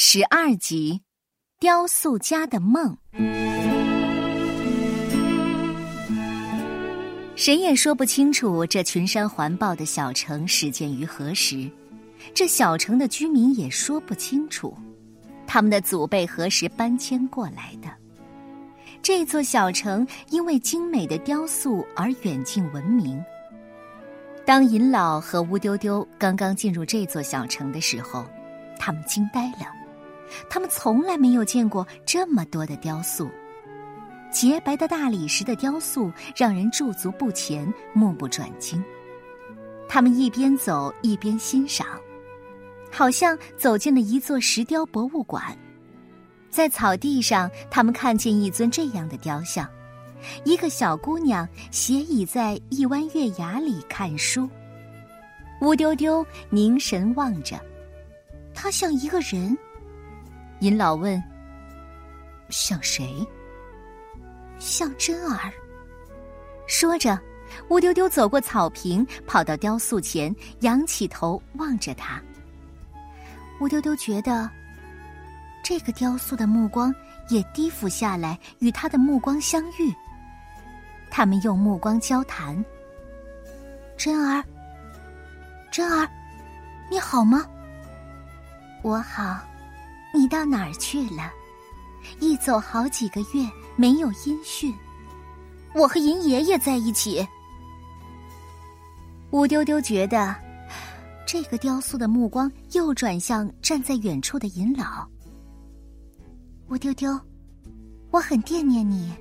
十二集，雕塑家的梦。谁也说不清楚这群山环抱的小城始建于何时，这小城的居民也说不清楚，他们的祖辈何时搬迁过来的。这座小城因为精美的雕塑而远近闻名。当尹老和乌丢丢刚刚进入这座小城的时候。他们惊呆了，他们从来没有见过这么多的雕塑。洁白的大理石的雕塑让人驻足不前，目不转睛。他们一边走一边欣赏，好像走进了一座石雕博物馆。在草地上，他们看见一尊这样的雕像：一个小姑娘斜倚在一弯月牙里看书。乌丢丢凝神望着。他像一个人，尹老问：“像谁？”“像真儿。”说着，乌丢丢走过草坪，跑到雕塑前，仰起头望着他。乌丢丢觉得，这个雕塑的目光也低俯下来，与他的目光相遇。他们用目光交谈。真儿，真儿，你好吗？我好，你到哪儿去了？一走好几个月没有音讯。我和银爷爷在一起。乌丢丢觉得，这个雕塑的目光又转向站在远处的银老。乌丢丢，我很惦念你。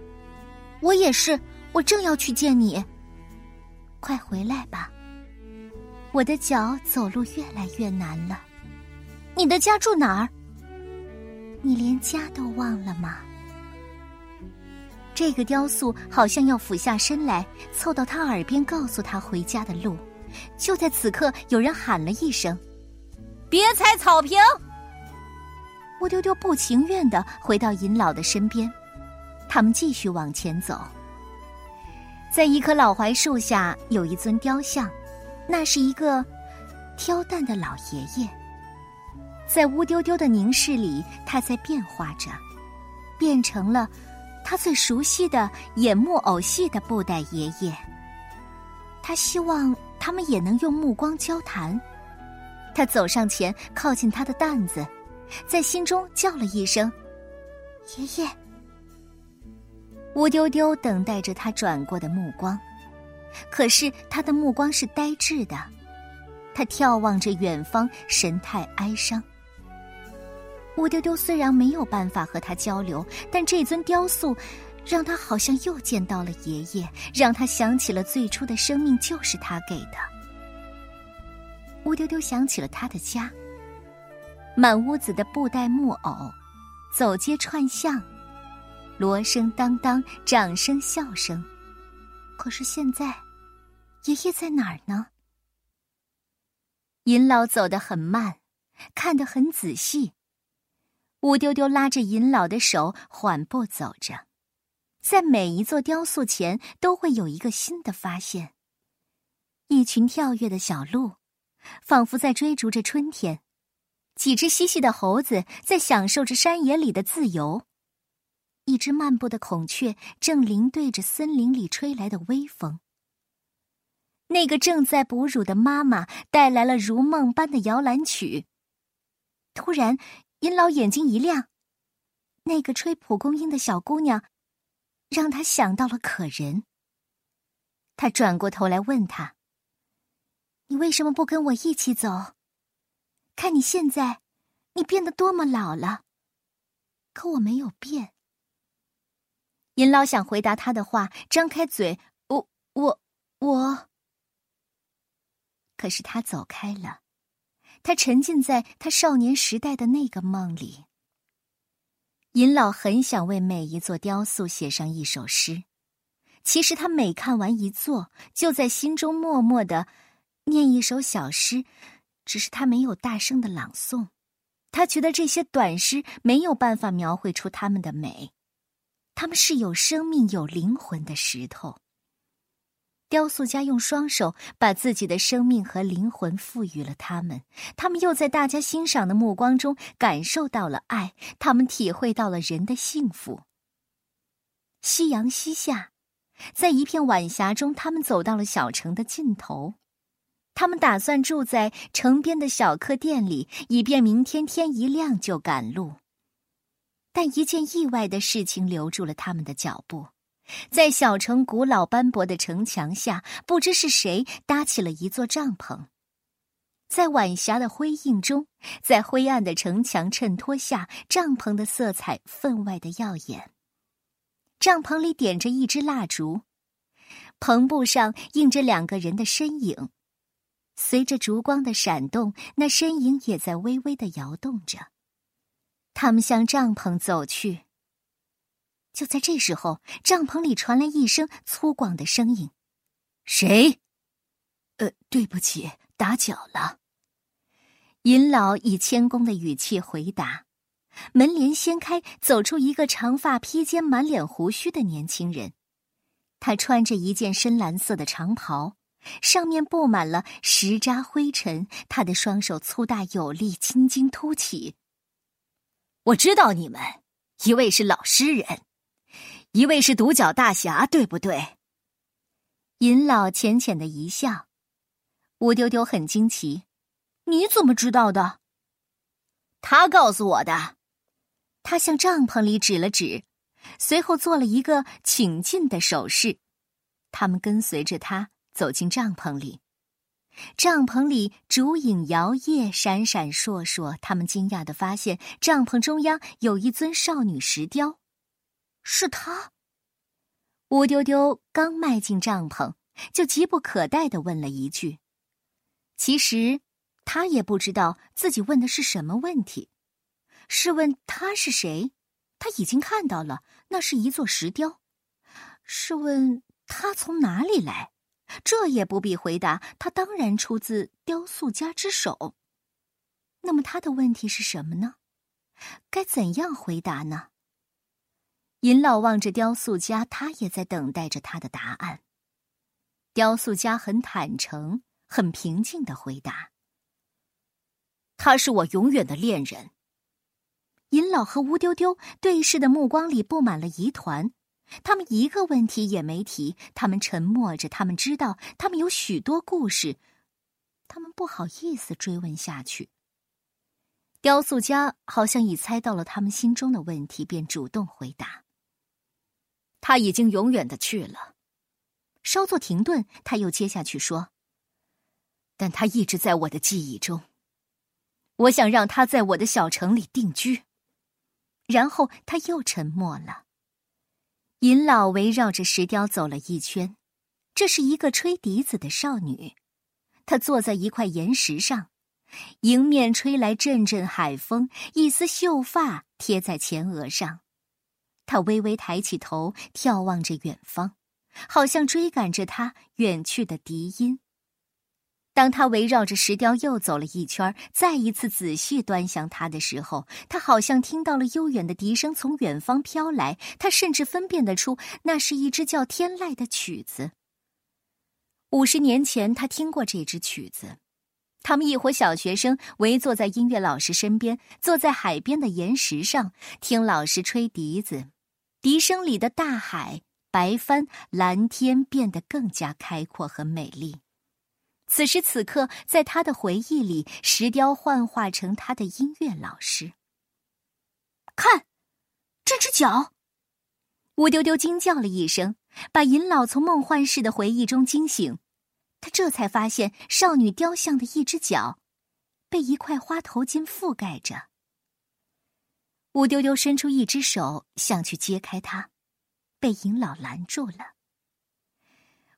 我也是，我正要去见你。快回来吧，我的脚走路越来越难了。你的家住哪儿？你连家都忘了吗？这个雕塑好像要俯下身来，凑到他耳边，告诉他回家的路。就在此刻，有人喊了一声：“别踩草坪！”乌丢丢不情愿的回到尹老的身边。他们继续往前走，在一棵老槐树下有一尊雕像，那是一个挑担的老爷爷。在乌丢丢的凝视里，他在变化着，变成了他最熟悉的演木偶戏的布袋爷爷。他希望他们也能用目光交谈。他走上前，靠近他的担子，在心中叫了一声：“爷爷。”乌丢丢等待着他转过的目光，可是他的目光是呆滞的，他眺望着远方，神态哀伤。乌丢丢虽然没有办法和他交流，但这尊雕塑让他好像又见到了爷爷，让他想起了最初的生命就是他给的。乌丢丢想起了他的家，满屋子的布袋木偶，走街串巷，锣声当当，掌声笑声。可是现在，爷爷在哪儿呢？银老走得很慢，看得很仔细。乌丢丢拉着尹老的手缓步走着，在每一座雕塑前都会有一个新的发现。一群跳跃的小鹿，仿佛在追逐着春天；几只嬉戏的猴子在享受着山野里的自由；一只漫步的孔雀正领对着森林里吹来的微风。那个正在哺乳的妈妈带来了如梦般的摇篮曲。突然。尹老眼睛一亮，那个吹蒲公英的小姑娘，让他想到了可人。他转过头来问他：“你为什么不跟我一起走？看你现在，你变得多么老了。可我没有变。”尹老想回答他的话，张开嘴：“我我我。”可是他走开了。他沉浸在他少年时代的那个梦里。尹老很想为每一座雕塑写上一首诗，其实他每看完一座，就在心中默默的念一首小诗，只是他没有大声的朗诵。他觉得这些短诗没有办法描绘出它们的美，它们是有生命、有灵魂的石头。雕塑家用双手把自己的生命和灵魂赋予了他们，他们又在大家欣赏的目光中感受到了爱，他们体会到了人的幸福。夕阳西下，在一片晚霞中，他们走到了小城的尽头。他们打算住在城边的小客店里，以便明天天一亮就赶路。但一件意外的事情留住了他们的脚步。在小城古老斑驳的城墙下，不知是谁搭起了一座帐篷。在晚霞的辉映中，在灰暗的城墙衬托下，帐篷的色彩分外的耀眼。帐篷里点着一支蜡烛，篷布上映着两个人的身影，随着烛光的闪动，那身影也在微微的摇动着。他们向帐篷走去。就在这时候，帐篷里传来一声粗犷的声音：“谁？”“呃，对不起，打搅了。”尹老以谦恭的语气回答。门帘掀开，走出一个长发披肩、满脸胡须的年轻人。他穿着一件深蓝色的长袍，上面布满了石渣灰尘。他的双手粗大有力，青筋凸起。我知道你们，一位是老诗人。一位是独角大侠，对不对？尹老浅浅的一笑，吴丢丢很惊奇：“你怎么知道的？”他告诉我的。他向帐篷里指了指，随后做了一个请进的手势。他们跟随着他走进帐篷里。帐篷里烛影摇曳，闪闪烁烁。他们惊讶的发现，帐篷中央有一尊少女石雕。是他。乌丢丢刚迈进帐篷，就急不可待的问了一句：“其实，他也不知道自己问的是什么问题。试问他是谁？他已经看到了，那是一座石雕。试问他从哪里来？这也不必回答，他当然出自雕塑家之手。那么他的问题是什么呢？该怎样回答呢？”尹老望着雕塑家，他也在等待着他的答案。雕塑家很坦诚、很平静的回答：“他是我永远的恋人。”尹老和乌丢丢对视的目光里布满了疑团，他们一个问题也没提，他们沉默着，他们知道他们有许多故事，他们不好意思追问下去。雕塑家好像已猜到了他们心中的问题，便主动回答。他已经永远的去了。稍作停顿，他又接下去说：“但他一直在我的记忆中。我想让他在我的小城里定居。”然后他又沉默了。尹老围绕着石雕走了一圈。这是一个吹笛子的少女，她坐在一块岩石上，迎面吹来阵阵海风，一丝秀发贴在前额上。他微微抬起头，眺望着远方，好像追赶着他远去的笛音。当他围绕着石雕又走了一圈，再一次仔细端详他的时候，他好像听到了悠远的笛声从远方飘来。他甚至分辨得出，那是一支叫《天籁》的曲子。五十年前，他听过这支曲子。他们一伙小学生围坐在音乐老师身边，坐在海边的岩石上，听老师吹笛子。笛声里的大海、白帆、蓝天变得更加开阔和美丽。此时此刻，在他的回忆里，石雕幻化成他的音乐老师。看，这只脚！乌丢丢惊叫了一声，把尹老从梦幻式的回忆中惊醒。他这才发现，少女雕像的一只脚，被一块花头巾覆盖着。乌丢丢伸出一只手，想去揭开它，被尹老拦住了。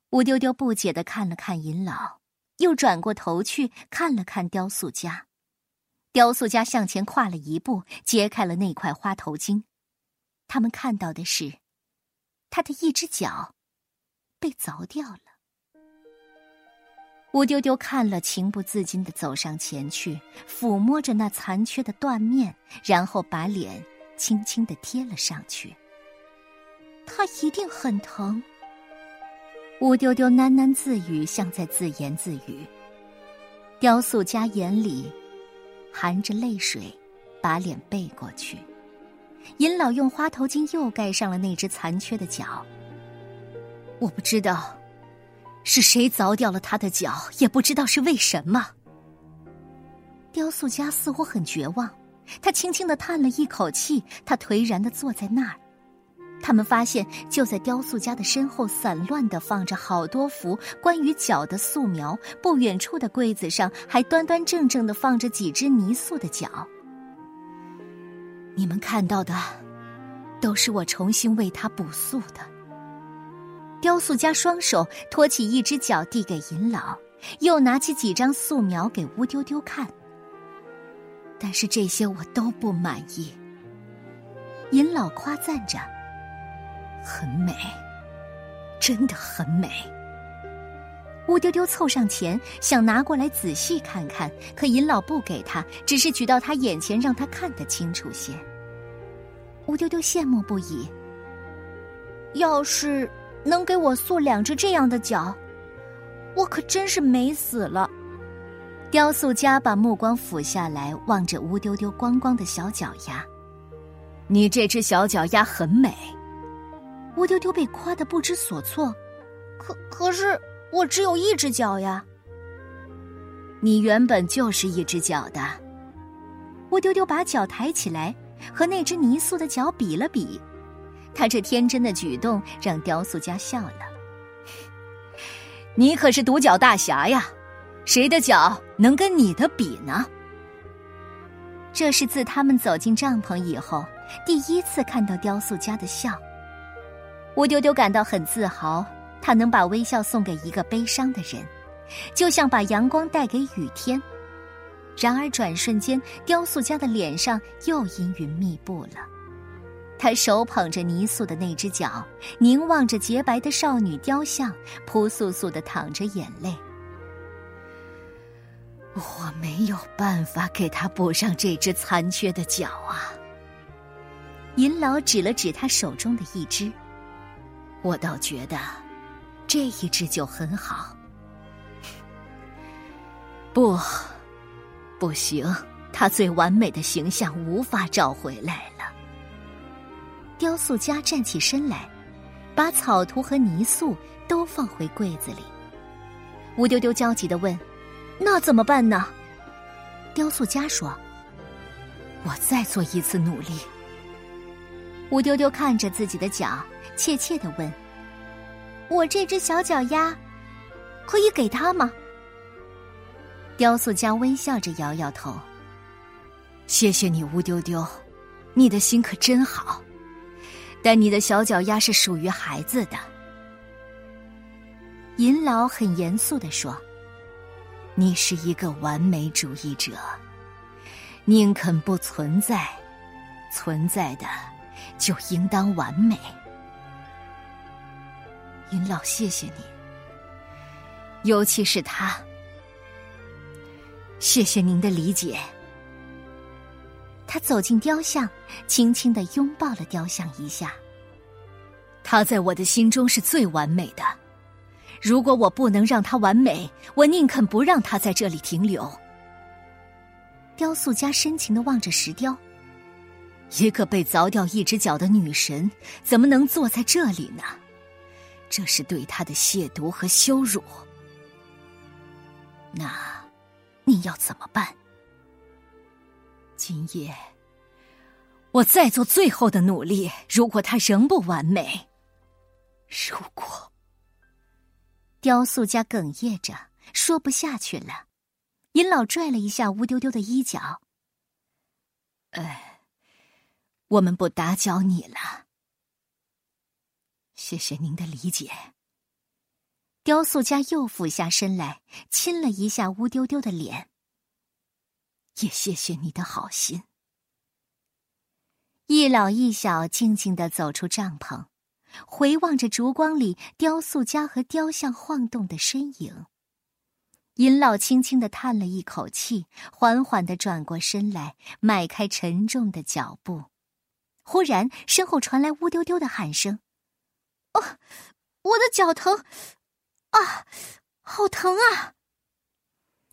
乌丢丢不解的看了看尹老，又转过头去看了看雕塑家。雕塑家向前跨了一步，揭开了那块花头巾。他们看到的是，他的一只脚被凿掉了。乌丢丢看了，情不自禁的走上前去，抚摸着那残缺的断面，然后把脸轻轻的贴了上去。他一定很疼。乌丢丢喃喃自语，像在自言自语。雕塑家眼里含着泪水，把脸背过去。尹老用花头巾又盖上了那只残缺的脚。我不知道是谁凿掉了他的脚，也不知道是为什么。雕塑家似乎很绝望，他轻轻的叹了一口气，他颓然的坐在那儿。他们发现，就在雕塑家的身后，散乱的放着好多幅关于脚的素描，不远处的柜子上还端端正正的放着几只泥塑的脚。你们看到的，都是我重新为他补塑的。雕塑家双手托起一只脚递给尹老，又拿起几张素描给乌丢丢看。但是这些我都不满意。尹老夸赞着：“很美，真的很美。”乌丢丢凑上前想拿过来仔细看看，可尹老不给他，只是举到他眼前让他看得清楚些。乌丢丢羡慕不已。要是能给我塑两只这样的脚，我可真是美死了。雕塑家把目光俯下来，望着乌丢丢光光的小脚丫。你这只小脚丫很美。乌丢丢被夸得不知所措。可可是我只有一只脚呀。你原本就是一只脚的。乌丢丢把脚抬起来，和那只泥塑的脚比了比。他这天真的举动让雕塑家笑了。你可是独角大侠呀！谁的脚能跟你的比呢？这是自他们走进帐篷以后第一次看到雕塑家的笑。乌丢丢感到很自豪，他能把微笑送给一个悲伤的人，就像把阳光带给雨天。然而转瞬间，雕塑家的脸上又阴云密布了。他手捧着泥塑的那只脚，凝望着洁白的少女雕像，扑簌簌的淌着眼泪。我没有办法给他补上这只残缺的脚啊！银老指了指他手中的一只，我倒觉得这一只就很好。不，不行，他最完美的形象无法找回来了。雕塑家站起身来，把草图和泥塑都放回柜子里。乌丢丢焦急的问。那怎么办呢？雕塑家说：“我再做一次努力。”乌丢丢看着自己的脚，怯怯的问：“我这只小脚丫，可以给他吗？”雕塑家微笑着摇摇头：“谢谢你，乌丢丢，你的心可真好。但你的小脚丫是属于孩子的。”银老很严肃的说。你是一个完美主义者，宁肯不存在，存在的就应当完美。云老，谢谢你，尤其是他，谢谢您的理解。他走进雕像，轻轻的拥抱了雕像一下。他在我的心中是最完美的。如果我不能让她完美，我宁肯不让她在这里停留。雕塑家深情的望着石雕，一个被凿掉一只脚的女神，怎么能坐在这里呢？这是对她的亵渎和羞辱。那，你要怎么办？今夜，我再做最后的努力。如果他仍不完美，如果……雕塑家哽咽着，说不下去了。尹老拽了一下乌丢丢的衣角。哎，我们不打搅你了。谢谢您的理解。雕塑家又俯下身来，亲了一下乌丢丢的脸。也谢谢你的好心。一老一小静静的走出帐篷。回望着烛光里雕塑家和雕像晃动的身影，尹老轻轻的叹了一口气，缓缓的转过身来，迈开沉重的脚步。忽然，身后传来乌丢丢的喊声：“哦，我的脚疼，啊，好疼啊！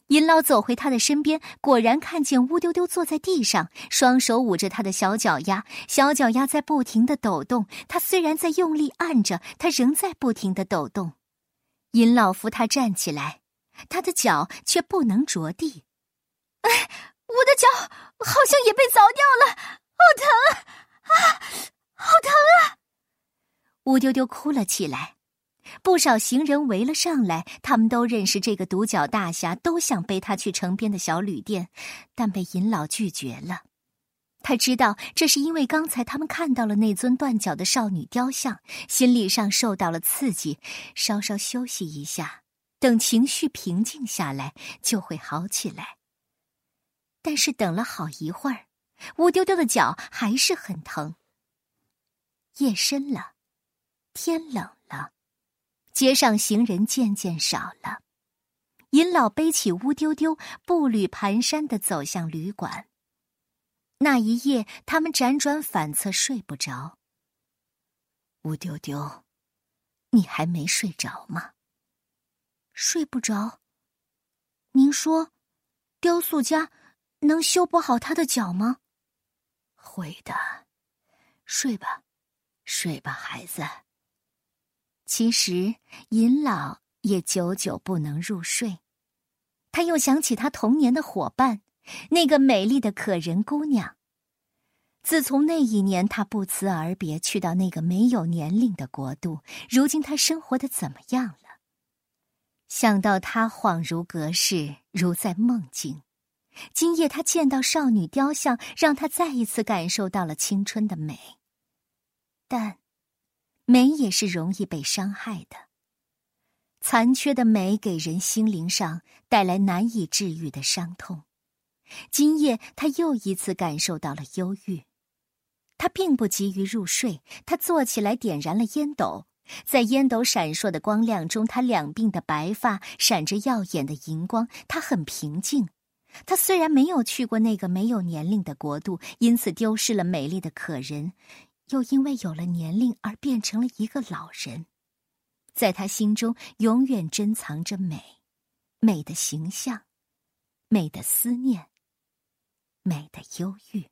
银老走回他的身边，果然看见乌丢丢坐在地上，双手捂着他的小脚丫，小脚丫在不停的抖动。他虽然在用力按着，他仍在不停的抖动。银老扶他站起来，他的脚却不能着地。哎，我的脚好像也被凿掉了，好疼啊！好疼啊！乌丢丢哭了起来。不少行人围了上来，他们都认识这个独角大侠，都想背他去城边的小旅店，但被尹老拒绝了。他知道这是因为刚才他们看到了那尊断脚的少女雕像，心理上受到了刺激，稍稍休息一下，等情绪平静下来就会好起来。但是等了好一会儿，乌丢丢的脚还是很疼。夜深了，天冷。街上行人渐渐少了，尹老背起乌丢丢，步履蹒跚的走向旅馆。那一夜，他们辗转反侧，睡不着。乌丢丢，你还没睡着吗？睡不着。您说，雕塑家能修补好他的脚吗？会的，睡吧，睡吧，孩子。其实，尹老也久久不能入睡。他又想起他童年的伙伴，那个美丽的可人姑娘。自从那一年他不辞而别，去到那个没有年龄的国度，如今他生活的怎么样了？想到他，恍如隔世，如在梦境。今夜他见到少女雕像，让他再一次感受到了青春的美。但。美也是容易被伤害的，残缺的美给人心灵上带来难以治愈的伤痛。今夜他又一次感受到了忧郁，他并不急于入睡，他坐起来点燃了烟斗，在烟斗闪烁的光亮中，他两鬓的白发闪着耀眼的银光。他很平静，他虽然没有去过那个没有年龄的国度，因此丢失了美丽的可人。又因为有了年龄而变成了一个老人，在他心中永远珍藏着美，美的形象，美的思念，美的忧郁。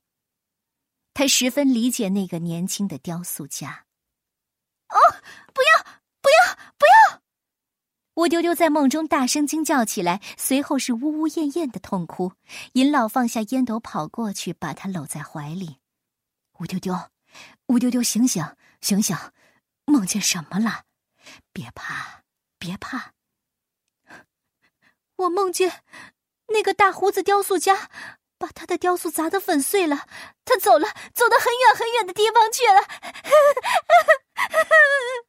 他十分理解那个年轻的雕塑家。哦，不要，不要，不要！乌丢丢在梦中大声惊叫起来，随后是呜呜咽咽的痛哭。尹老放下烟斗，跑过去把他搂在怀里。乌丢丢。乌丢丢，醒醒，醒醒！梦见什么了？别怕，别怕。我梦见那个大胡子雕塑家把他的雕塑砸得粉碎了，他走了，走到很远很远的地方去了。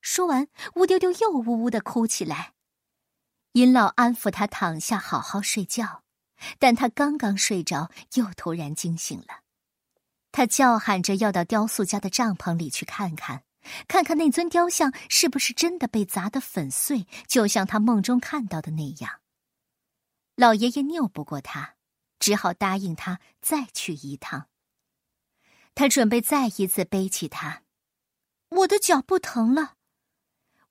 说完，乌丢丢又呜呜的哭起来。尹老安抚他躺下，好好睡觉，但他刚刚睡着，又突然惊醒了。他叫喊着要到雕塑家的帐篷里去看看，看看那尊雕像是不是真的被砸得粉碎，就像他梦中看到的那样。老爷爷拗不过他，只好答应他再去一趟。他准备再一次背起他。我的脚不疼了。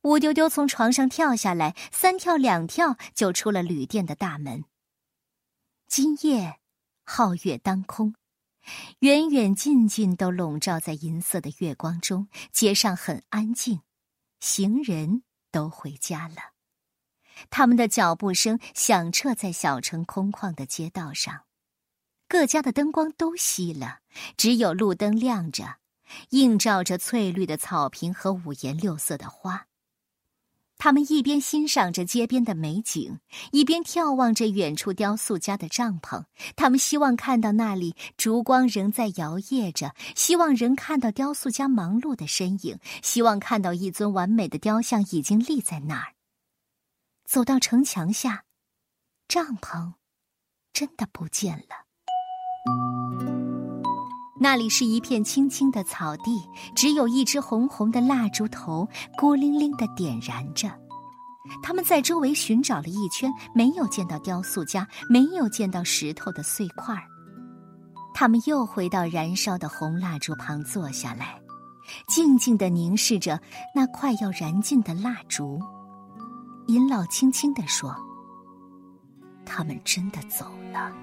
乌丢丢从床上跳下来，三跳两跳就出了旅店的大门。今夜，皓月当空。远远近近都笼罩在银色的月光中，街上很安静，行人都回家了，他们的脚步声响彻在小城空旷的街道上，各家的灯光都熄了，只有路灯亮着，映照着翠绿的草坪和五颜六色的花。他们一边欣赏着街边的美景，一边眺望着远处雕塑家的帐篷。他们希望看到那里烛光仍在摇曳着，希望仍看到雕塑家忙碌的身影，希望看到一尊完美的雕像已经立在那儿。走到城墙下，帐篷真的不见了。那里是一片青青的草地，只有一只红红的蜡烛头孤零零的点燃着。他们在周围寻找了一圈，没有见到雕塑家，没有见到石头的碎块儿。他们又回到燃烧的红蜡烛旁坐下来，静静的凝视着那快要燃尽的蜡烛，尹老轻轻地说：“他们真的走了，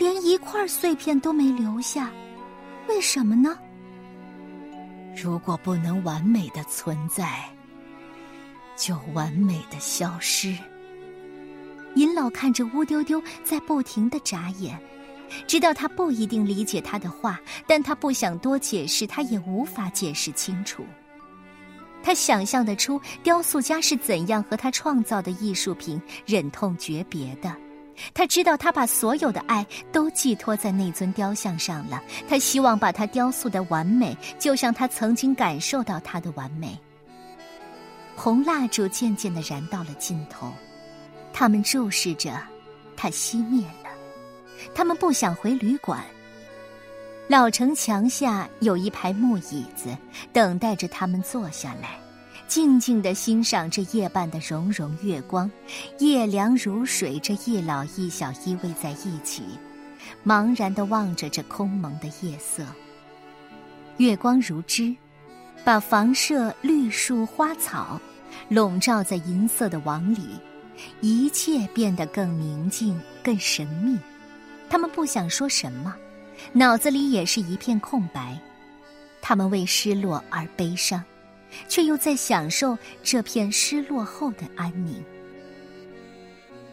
连一块碎片都没留下，为什么呢？如果不能完美的存在，就完美的消失。”尹老看着乌丢丢在不停的眨眼，知道他不一定理解他的话，但他不想多解释，他也无法解释清楚。他想象得出雕塑家是怎样和他创造的艺术品忍痛诀别的。他知道他把所有的爱都寄托在那尊雕像上了。他希望把它雕塑的完美，就像他曾经感受到它的完美。红蜡烛渐渐的燃到了尽头。他们注视着，它熄灭了。他们不想回旅馆。老城墙下有一排木椅子，等待着他们坐下来，静静的欣赏这夜半的融融月光。夜凉如水，这一老一小依偎在一起，茫然的望着这空蒙的夜色。月光如织，把房舍绿树花草笼罩在银色的网里。一切变得更宁静、更神秘。他们不想说什么，脑子里也是一片空白。他们为失落而悲伤，却又在享受这片失落后的安宁。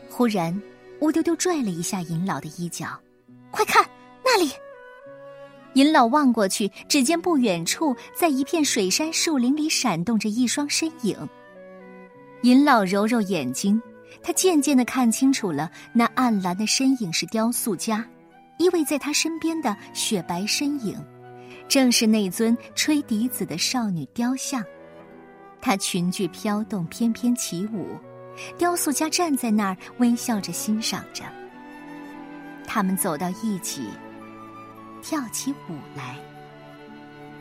忽然，乌丢丢拽了一下尹老的衣角：“快看，那里！”尹老望过去，只见不远处，在一片水杉树林里闪动着一双身影。尹老揉揉眼睛。他渐渐的看清楚了，那暗蓝的身影是雕塑家，依偎在他身边的雪白身影，正是那尊吹笛子的少女雕像。她裙裾飘动，翩翩起舞，雕塑家站在那儿微笑着欣赏着。他们走到一起，跳起舞来。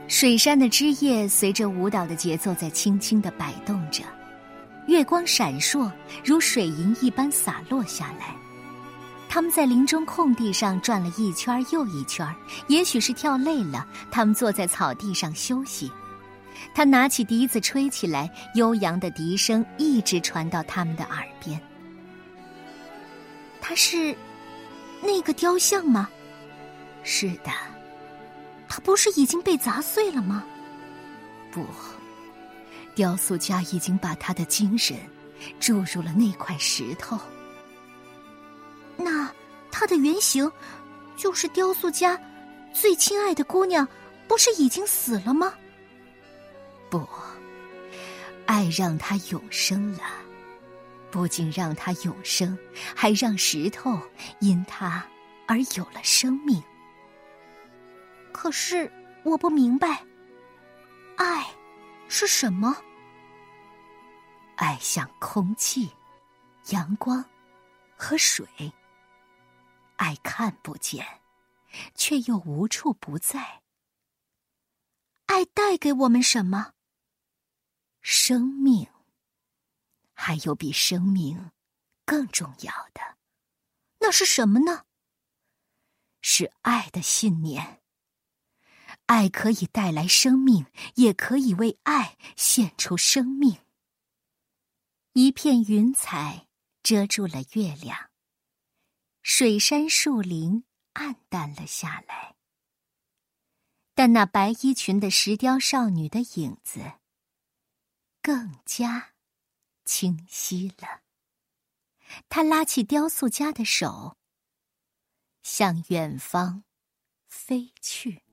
水杉的枝叶随着舞蹈的节奏在轻轻的摆动着。月光闪烁，如水银一般洒落下来。他们在林中空地上转了一圈又一圈，也许是跳累了，他们坐在草地上休息。他拿起笛子吹起来，悠扬的笛声一直传到他们的耳边。他是那个雕像吗？是的。他不是已经被砸碎了吗？不。雕塑家已经把他的精神注入了那块石头。那他的原型就是雕塑家最亲爱的姑娘，不是已经死了吗？不，爱让他永生了，不仅让他永生，还让石头因他而有了生命。可是我不明白，爱。是什么？爱像空气、阳光和水。爱看不见，却又无处不在。爱带给我们什么？生命。还有比生命更重要的，那是什么呢？是爱的信念。爱可以带来生命，也可以为爱献出生命。一片云彩遮住了月亮，水杉树林暗淡了下来。但那白衣裙的石雕少女的影子更加清晰了。她拉起雕塑家的手，向远方飞去。